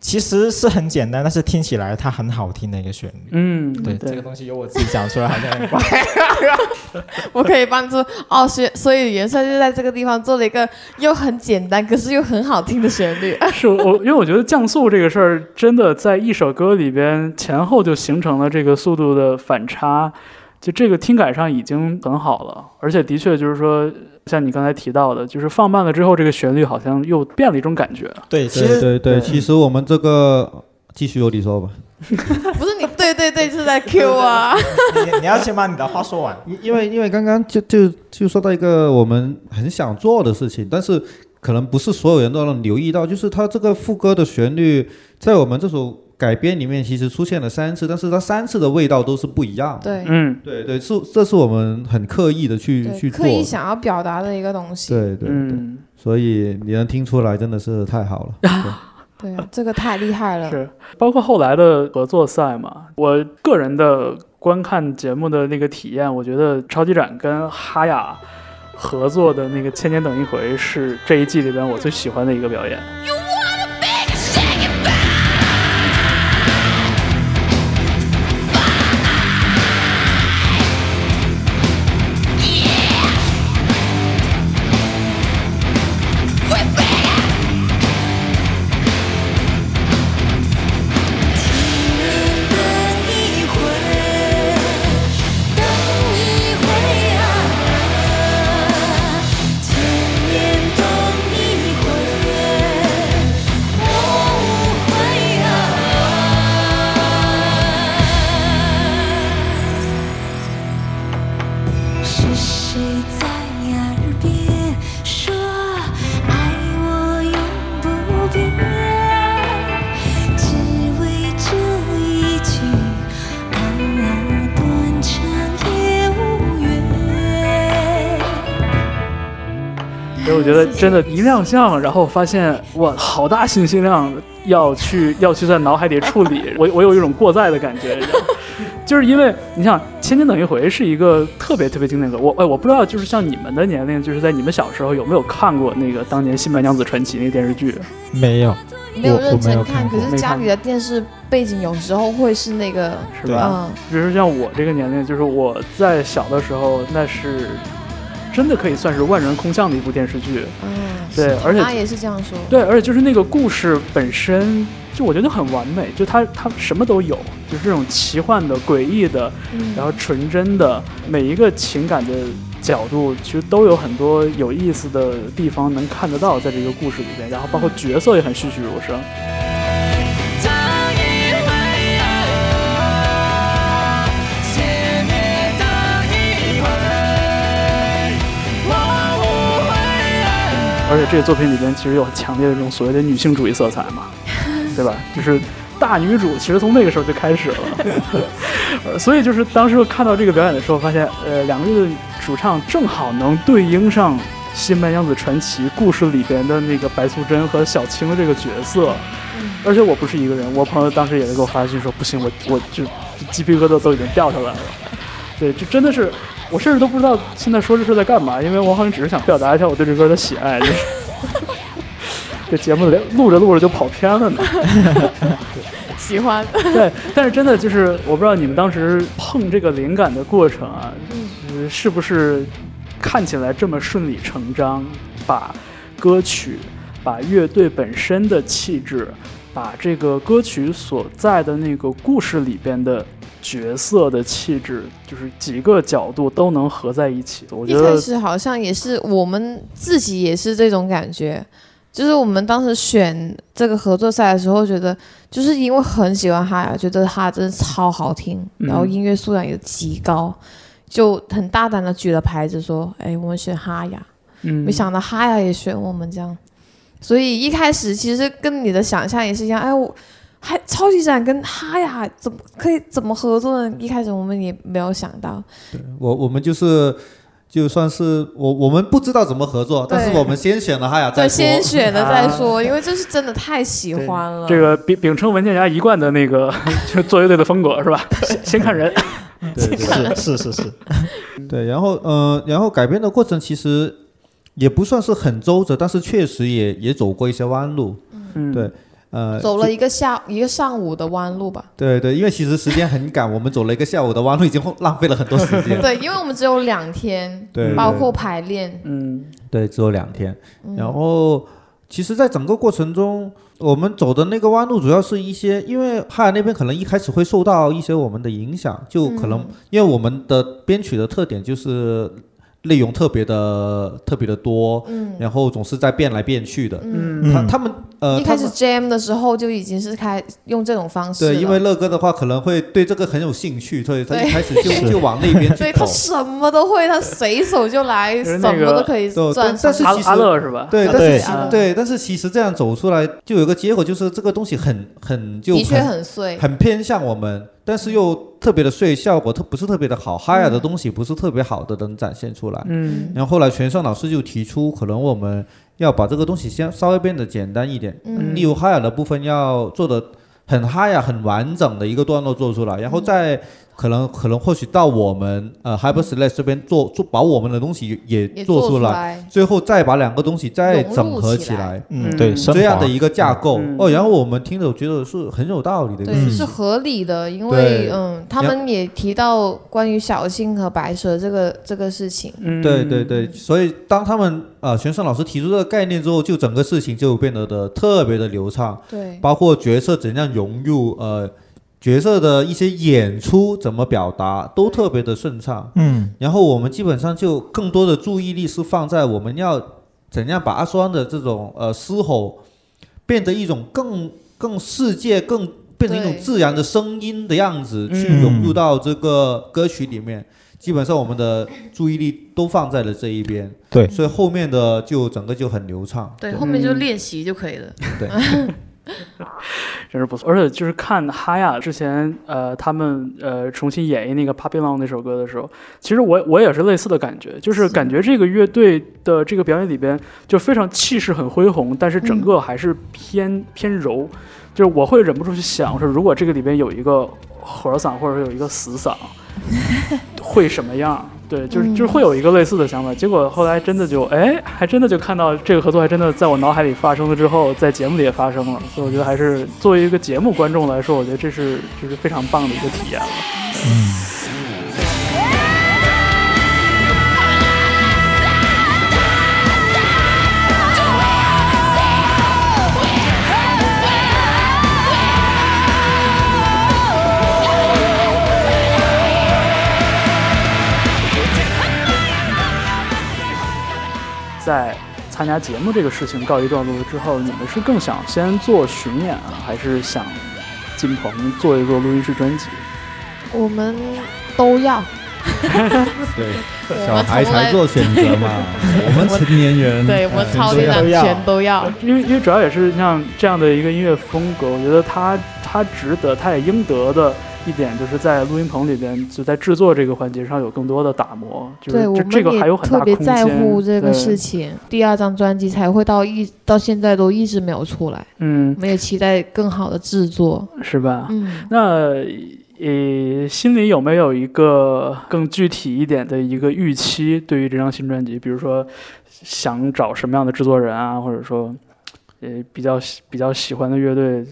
其实是很简单，但是听起来它很好听的一个旋律。嗯，对，这个东西由我自己讲出来好像很怪。[laughs] 我可以帮助哦，所以所以元帅就在这个地方做了一个又很简单，可是又很好听的旋律。[laughs] 是我，因为我觉得降速这个事儿，真的在一首歌里边前后就形成了这个速度的反差，就这个听感上已经很好了，而且的确就是说，像你刚才提到的，就是放慢了之后，这个旋律好像又变了一种感觉。对，其对实对对，对其实我们这个继续由你说吧。[laughs] 不是你，对对对，就是在 Q 啊。你你要先把你的话说完。因因为因为刚刚就就就说到一个我们很想做的事情，但是可能不是所有人都能留意到，就是它这个副歌的旋律在我们这首改编里面其实出现了三次，但是它三次的味道都是不一样的。对嗯对对，是这是我们很刻意的去，去做。刻意想要表达的一个东西。对对对，嗯，所以你能听出来真的是太好了。[laughs] 对啊，这个太厉害了。是，包括后来的合作赛嘛，我个人的观看节目的那个体验，我觉得超级展跟哈雅合作的那个《千年等一回》是这一季里边我最喜欢的一个表演。觉得真的，一亮相，然后发现哇，好大信息量，要去要去在脑海里处理，[laughs] 我我有一种过载的感觉，[laughs] 就是因为你想《千年等一回》是一个特别特别经典的歌，我哎我不知道，就是像你们的年龄，就是在你们小时候有没有看过那个当年《新白娘子传奇》那个电视剧？没有，没有认真看，看可是家里的电视背景有时候会是那个，是吧？嗯，比如说像我这个年龄，就是我在小的时候，那是真的可以算是万人空巷的一部电视剧。嗯，对，而且他也是这样说。对，而且就是那个故事本身，就我觉得很完美，就它它什么都有，就是这种奇幻的、诡异的，嗯然后纯真的，每一个情感的角度，其实都有很多有意思的地方能看得到在这个故事里边，然后包括角色也很栩栩如生。而且这个作品里边其实有很强烈的这种所谓的女性主义色彩嘛，[laughs] 对吧？就是大女主，其实从那个时候就开始了。呃所以就是当时看到这个表演的时候，发现呃两个乐队主唱正好能对应上《新白娘子传奇》故事里边的那个白素贞和小青的这个角色。而且我不是一个人，我朋友当时也是给我发信息说，不行，我我就就鸡皮疙瘩都已经掉下来了。对，就真的是，我甚至都不知道现在说这是在干嘛，因为我好像只是想表达一下我对这歌的喜爱。就是 [laughs] 这节目录着录着就跑偏了呢。[laughs] 喜欢。[laughs] 对，但是真的就是，我不知道你们当时碰这个灵感的过程啊，就是是不是看起来这么顺理成章，把歌曲、把乐队本身的气质、把这个歌曲所在的那个故事里边的角色的气质，就是几个角度都能合在一起。我觉得一开始好像也是我们自己也是这种感觉，就是我们当时选这个合作赛的时候，觉得就是因为很喜欢哈雅，觉得哈真的超好听，嗯然后音乐素养也极高，就很大胆的举了牌子说，哎，我们选哈雅。嗯，没想到哈雅也选我们这样，所以一开始其实跟你的想象也是一样，哎，我还超级展跟哈呀怎么可以怎么合作呢？一开始我们也没有想到，我我们就是就算是我我们不知道怎么合作，但是我们先选了哈雅再对，说。先选了再说，因为这是真的太喜欢了。这个秉秉承文件夹一贯的那个 [laughs] 就做乐队的风格是吧？先先看人。[laughs] 对对是是是是，对，然后呃，然后改编的过程其实也不算是很周折，但是确实也也走过一些弯路。嗯，对呃，走了一个下一个上午的弯路吧。对对，因为其实时间很赶，我们走了一个下午的弯路，已经浪费了很多时间。[laughs] 对，因为我们只有两天，对，包括排练。嗯对，只有两天。嗯然后，其实，在整个过程中，我们走的那个弯路，主要是一些，因为哈尔那边可能一开始会受到一些我们的影响，就可能、嗯因为我们的编曲的特点就是内容特别的特别的多，嗯然后总是在变来变去的。嗯，嗯他他们呃，一开始 jam 的时候就已经是开用这种方式。对，因为乐哥的话可能会对这个很有兴趣，所以他一开始就 [laughs] 就往那边去走。对他什么都会，他随手就来，什么都可以对赚。但是其实乐是吧？对，但对是其对，但是其实这样走出来，就有个结果，就是这个东西很很就的确很很碎。很偏向我们，但是又特别的碎，效果特不是特别的好，哈雅的东西不是特别好的能展现出来。嗯。然后后来全胜老师就提出，可能我们要把这个东西先稍微变得简单一点，嗯。例如哈雅的部分要做的很哈雅、很完整的一个段落做出来，然后再可能可能或许到我们呃 Hyper Slash 这边做做把我们的东西也做出来，最后再把两个东西再整合起来起来。嗯，嗯对，这样的一个架构、嗯哦，然后我们听着觉得是很有道理的对，是合理的，因为嗯，他们也提到关于小青和白蛇这个这个事情。嗯，对对对，所以当他们呃玄胜老师提出这个概念之后，就整个事情就变得的特别的流畅，对，包括角色怎样融入，呃，角色的一些演出怎么表达，都特别的顺畅。嗯然后我们基本上就更多的注意力是放在我们要怎样把阿双的这种呃嘶吼变得一种更更世界更变成一种自然的声音的样子，去嗯融入到这个歌曲里面。基本上我们的注意力都放在了这一边，对所以后面的就整个就很流畅。对，嗯后面就练习就可以了。对，[laughs] [laughs] 真是不错。而且就是看哈亚之前呃他们呃重新演绎那个 pappylong 那首歌的时候，其实我我也是类似的感觉，就是感觉这个乐队的这个表演里边就非常气势很恢宏，但是整个还是偏、偏柔，就是我会忍不住去想说，如果这个里边有一个和嗓或者说有一个死嗓，[laughs] 会什么样？对，就是就是会有一个类似的想法。结果后来真的就哎，还真的就看到这个合作还真的在我脑海里发生了之后，在节目里也发生了。所以我觉得还是作为一个节目观众来说，我觉得这是就是非常棒的一个体验了。在参加节目这个事情告一段落之后，你们是更想先做巡演啊，还是想进棚做一做录音室专辑？我们都要。[laughs] 对，小孩才做选择嘛，[laughs] 我们成年人，对我们超力都要男全都要。因为因为主要也是像这样的一个音乐风格，我觉得他他值得，他也应得的一点，就是在录音棚里边，就在制作这个环节上有更多的打磨，就是对，我们这这个还有很特别。在乎这个事情。第二张专辑才会到一到现在都一直没有出来，嗯我，们也期待更好的制作。是吧？嗯，那呃，心里有没有一个更具体一点的一个预期？对于这张新专辑，比如说想找什么样的制作人啊，或者说呃比较喜比较喜欢的乐队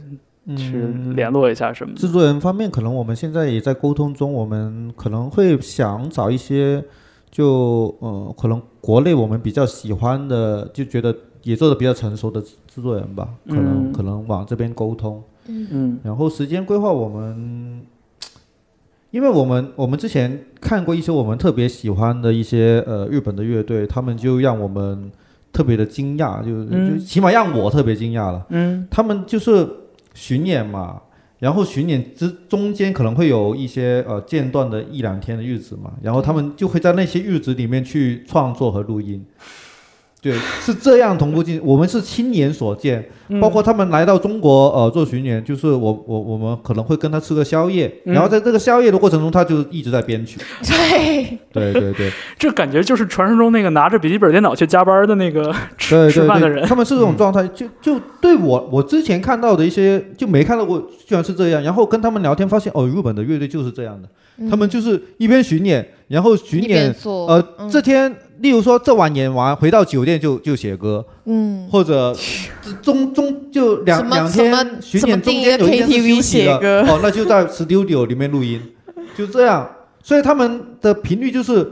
去嗯联络一下什么的。制作人方面，可能我们现在也在沟通中，我们可能会想找一些就呃，可能国内我们比较喜欢的，就觉得也做的比较成熟的制作人吧，可能、嗯可能往这边沟通。嗯然后时间规划，我们，因为我们我们之前看过一些我们特别喜欢的一些呃日本的乐队，他们就让我们特别的惊讶，就嗯就起码让我特别惊讶了。嗯他们就是巡演嘛，然后巡演之中间可能会有一些呃间断的一两天的日子嘛，然后他们就会在那些日子里面去创作和录音。对，是这样同步进，我们是亲眼所见，嗯，包括他们来到中国呃做巡演，就是我我我们可能会跟他吃个宵夜，嗯。然后在这个宵夜的过程中，他就一直在编曲。对，对对对。[laughs] 这感觉就是传说中那个拿着笔记本电脑去加班的那个 [laughs] 吃饭的人，。他们是这种状态，就就对我我之前看到的一些就没看到过，居然是这样。然后跟他们聊天发现，哦，日本的乐队就是这样的，他们就是一边巡演，然后巡演，呃，嗯。这天例如说这晚演完回到酒店就就写歌，嗯，或者中中就两两天巡演中间有一天休息的。写歌。哦，那就在 studio 里面录音，[laughs] 就这样。所以他们的频率就是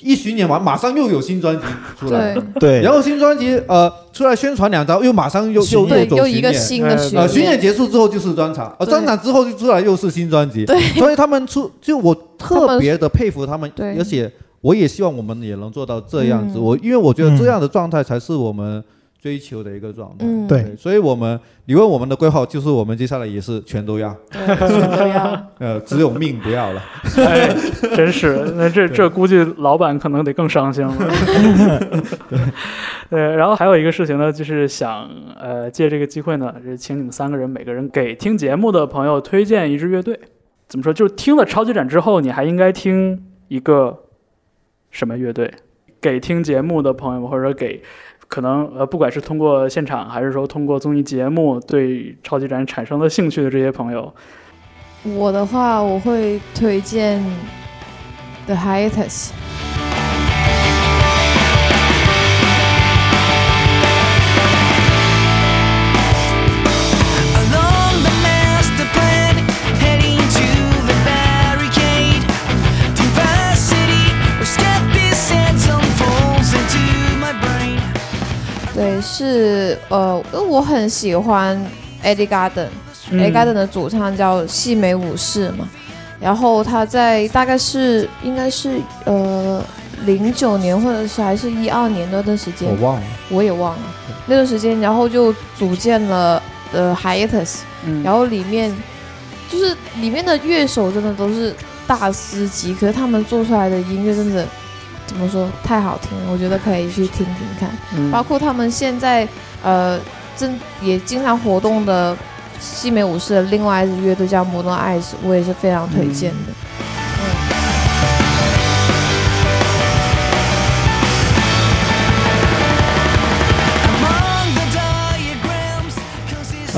一巡演完，马上又有新专辑出来，对。对，然后新专辑呃出来宣传两张，又马上又又又，一个巡演。呃新的巡呃，巡演演，结束之后就是专场，呃，专场之后就出来又是新专辑，对，所以他们出就我特别的佩服他们，对。而且我也希望我们也能做到这样子。嗯我因为我觉得嗯这样的状态才是我们追求的一个状态。嗯，对所以我们你问我们的规划，就是我们接下来也是全都要，全都要。[laughs] 呃，只有命不要了。哎，真是，那这这 [laughs] 估计老板可能得更伤心了。[laughs] 对，然后还有一个事情呢，就是想呃借这个机会呢，是请你们三个人每个人给听节目的朋友推荐一支乐队。怎么说？就是听了超级展之后，你还应该听一个什么乐队？给听节目的朋友们，或者给可能呃，不管是通过现场还是说通过综艺节目对超级展产生了兴趣的这些朋友，我的话，我会推荐 The Hiatus。对，是呃，因为我很喜欢 Eddie Garden，嗯。Eddie Garden 的主唱叫细美武士嘛，然后他在大概是应该是呃零九年或者是还是一二年那段时间我，忘了，我也忘了。那段时间，然后就组建了呃 Hiatus，嗯，然后里面就是里面的乐手真的都是大师级，可是他们做出来的音乐真的怎么说太好听了，我觉得可以去听听看。嗯包括他们现在呃正也经常活动的西美武士的另外一支乐队叫 Mono Eyes，我也是非常推荐的。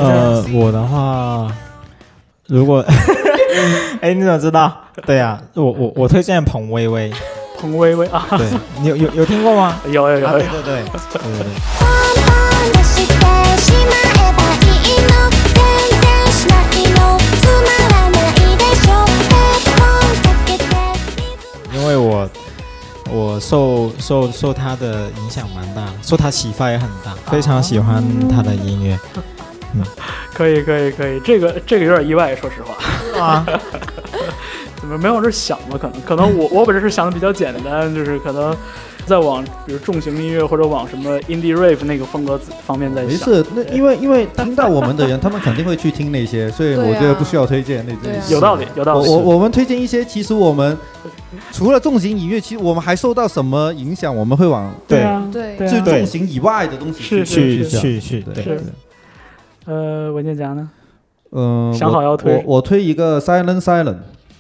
呃，我的话，如果，[laughs] 哎，你怎么知道？对呀、我我我推荐彭薇薇，彭薇薇啊，对你有有有听过吗？有有有啊，对有，对对对[laughs] 对对。出してしまえばいいの全然しないのつまらないでしょヘッドホンかけて因为我我受受受他的影响蛮大，受他启发也很大，非常喜欢他的音乐。[laughs] 可以可以可以，这个这个有点意外，说实话。啊，怎[laughs] 么 没往这想呢？可能可能我我本身是想的比较简单，就是可能再往比如重型音乐或者往什么 indie rave 那个风格方面再想。没事，那因为因为听到我们的人，他们肯定会去听那些，所以我觉得不需要推荐那些。有道理，有道理。我我我们推荐一些，其实我们除了重型音乐，其实我们还受到什么影响？我们会往对对啊，对对啊最重型以外的东西去去去去，对对是呃，文件夹呢？嗯，想好要推我我推一个 Silent Silent，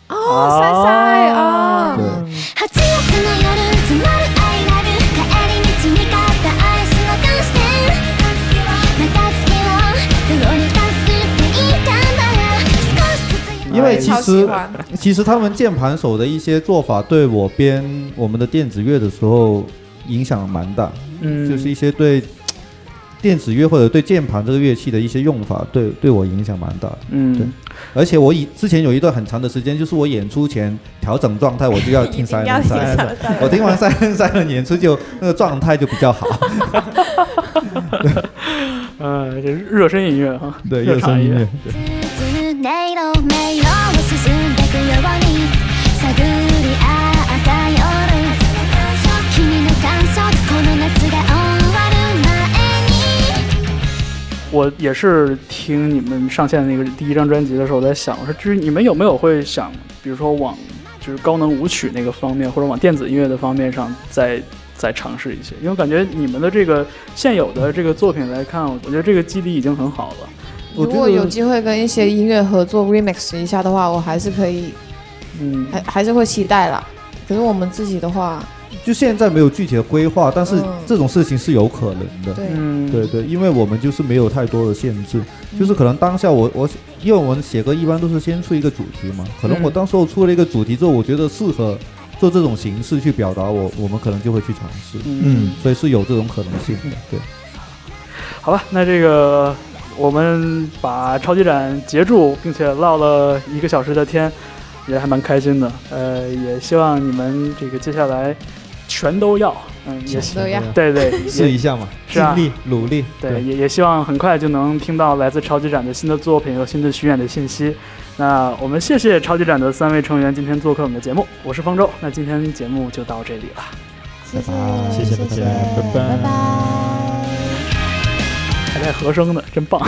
哦，塞塞啊，对8月の夜詰まる I love you 帰り道に買ったアイスのカステンまた月をどうにか作っていたんだよ少しずつ因为其超喜实欢，其实他们键盘手的一些做法对我编我们的电子乐的时候影响蛮大，嗯，就是一些对 电子乐或者对键盘这个乐器的一些用法，对对我影响蛮大的。对嗯，而且我以之前有一段很长的时间，就是我演出前调整状态，我就要听 [laughs] 一定要 Silent 听 Silent。Silent 我听完 Silent Silent 演出就那个状态就比较好，[laughs] 呃，这是热身音乐哈，对，热身音乐。对我也是听你们上线的那个第一张专辑的时候，我在想，我说，就是你们有没有会想，比如说往就是高能舞曲那个方面，或者往电子音乐的方面上再再尝试一些？因为我感觉你们的这个现有的这个作品来看，我觉得这个基底已经很好了。如果有机会跟一些音乐合作 remix 一下的话，我还是可以，嗯，还还是会期待啦。可是我们自己的话，就现在没有具体的规划，但是嗯。这种事情是有可能的。对，嗯，对对，因为我们就是没有太多的限制，就是可能当下我我因为我们写歌一般都是先出一个主题嘛，可能我嗯。当时候出了一个主题之后，我觉得适合做这种形式去表达我，我们可能就会去尝试，嗯，所以是有这种可能性的。对，好吧，那这个我们把超级展截住，并且唠了一个小时的天，也还蛮开心的。呃，也希望你们这个接下来全都要，嗯，也全都要对对，也 [laughs] 试一下嘛，是啊尽力努力。对，也也希望很快就能听到来自超级展的新的作品和新的巡演的信息。那我们谢谢超级展的三位成员今天做客我们的节目，我是方舟。那今天节目就到这里了，谢谢谢谢大家拜拜拜拜。还带和声的，真棒。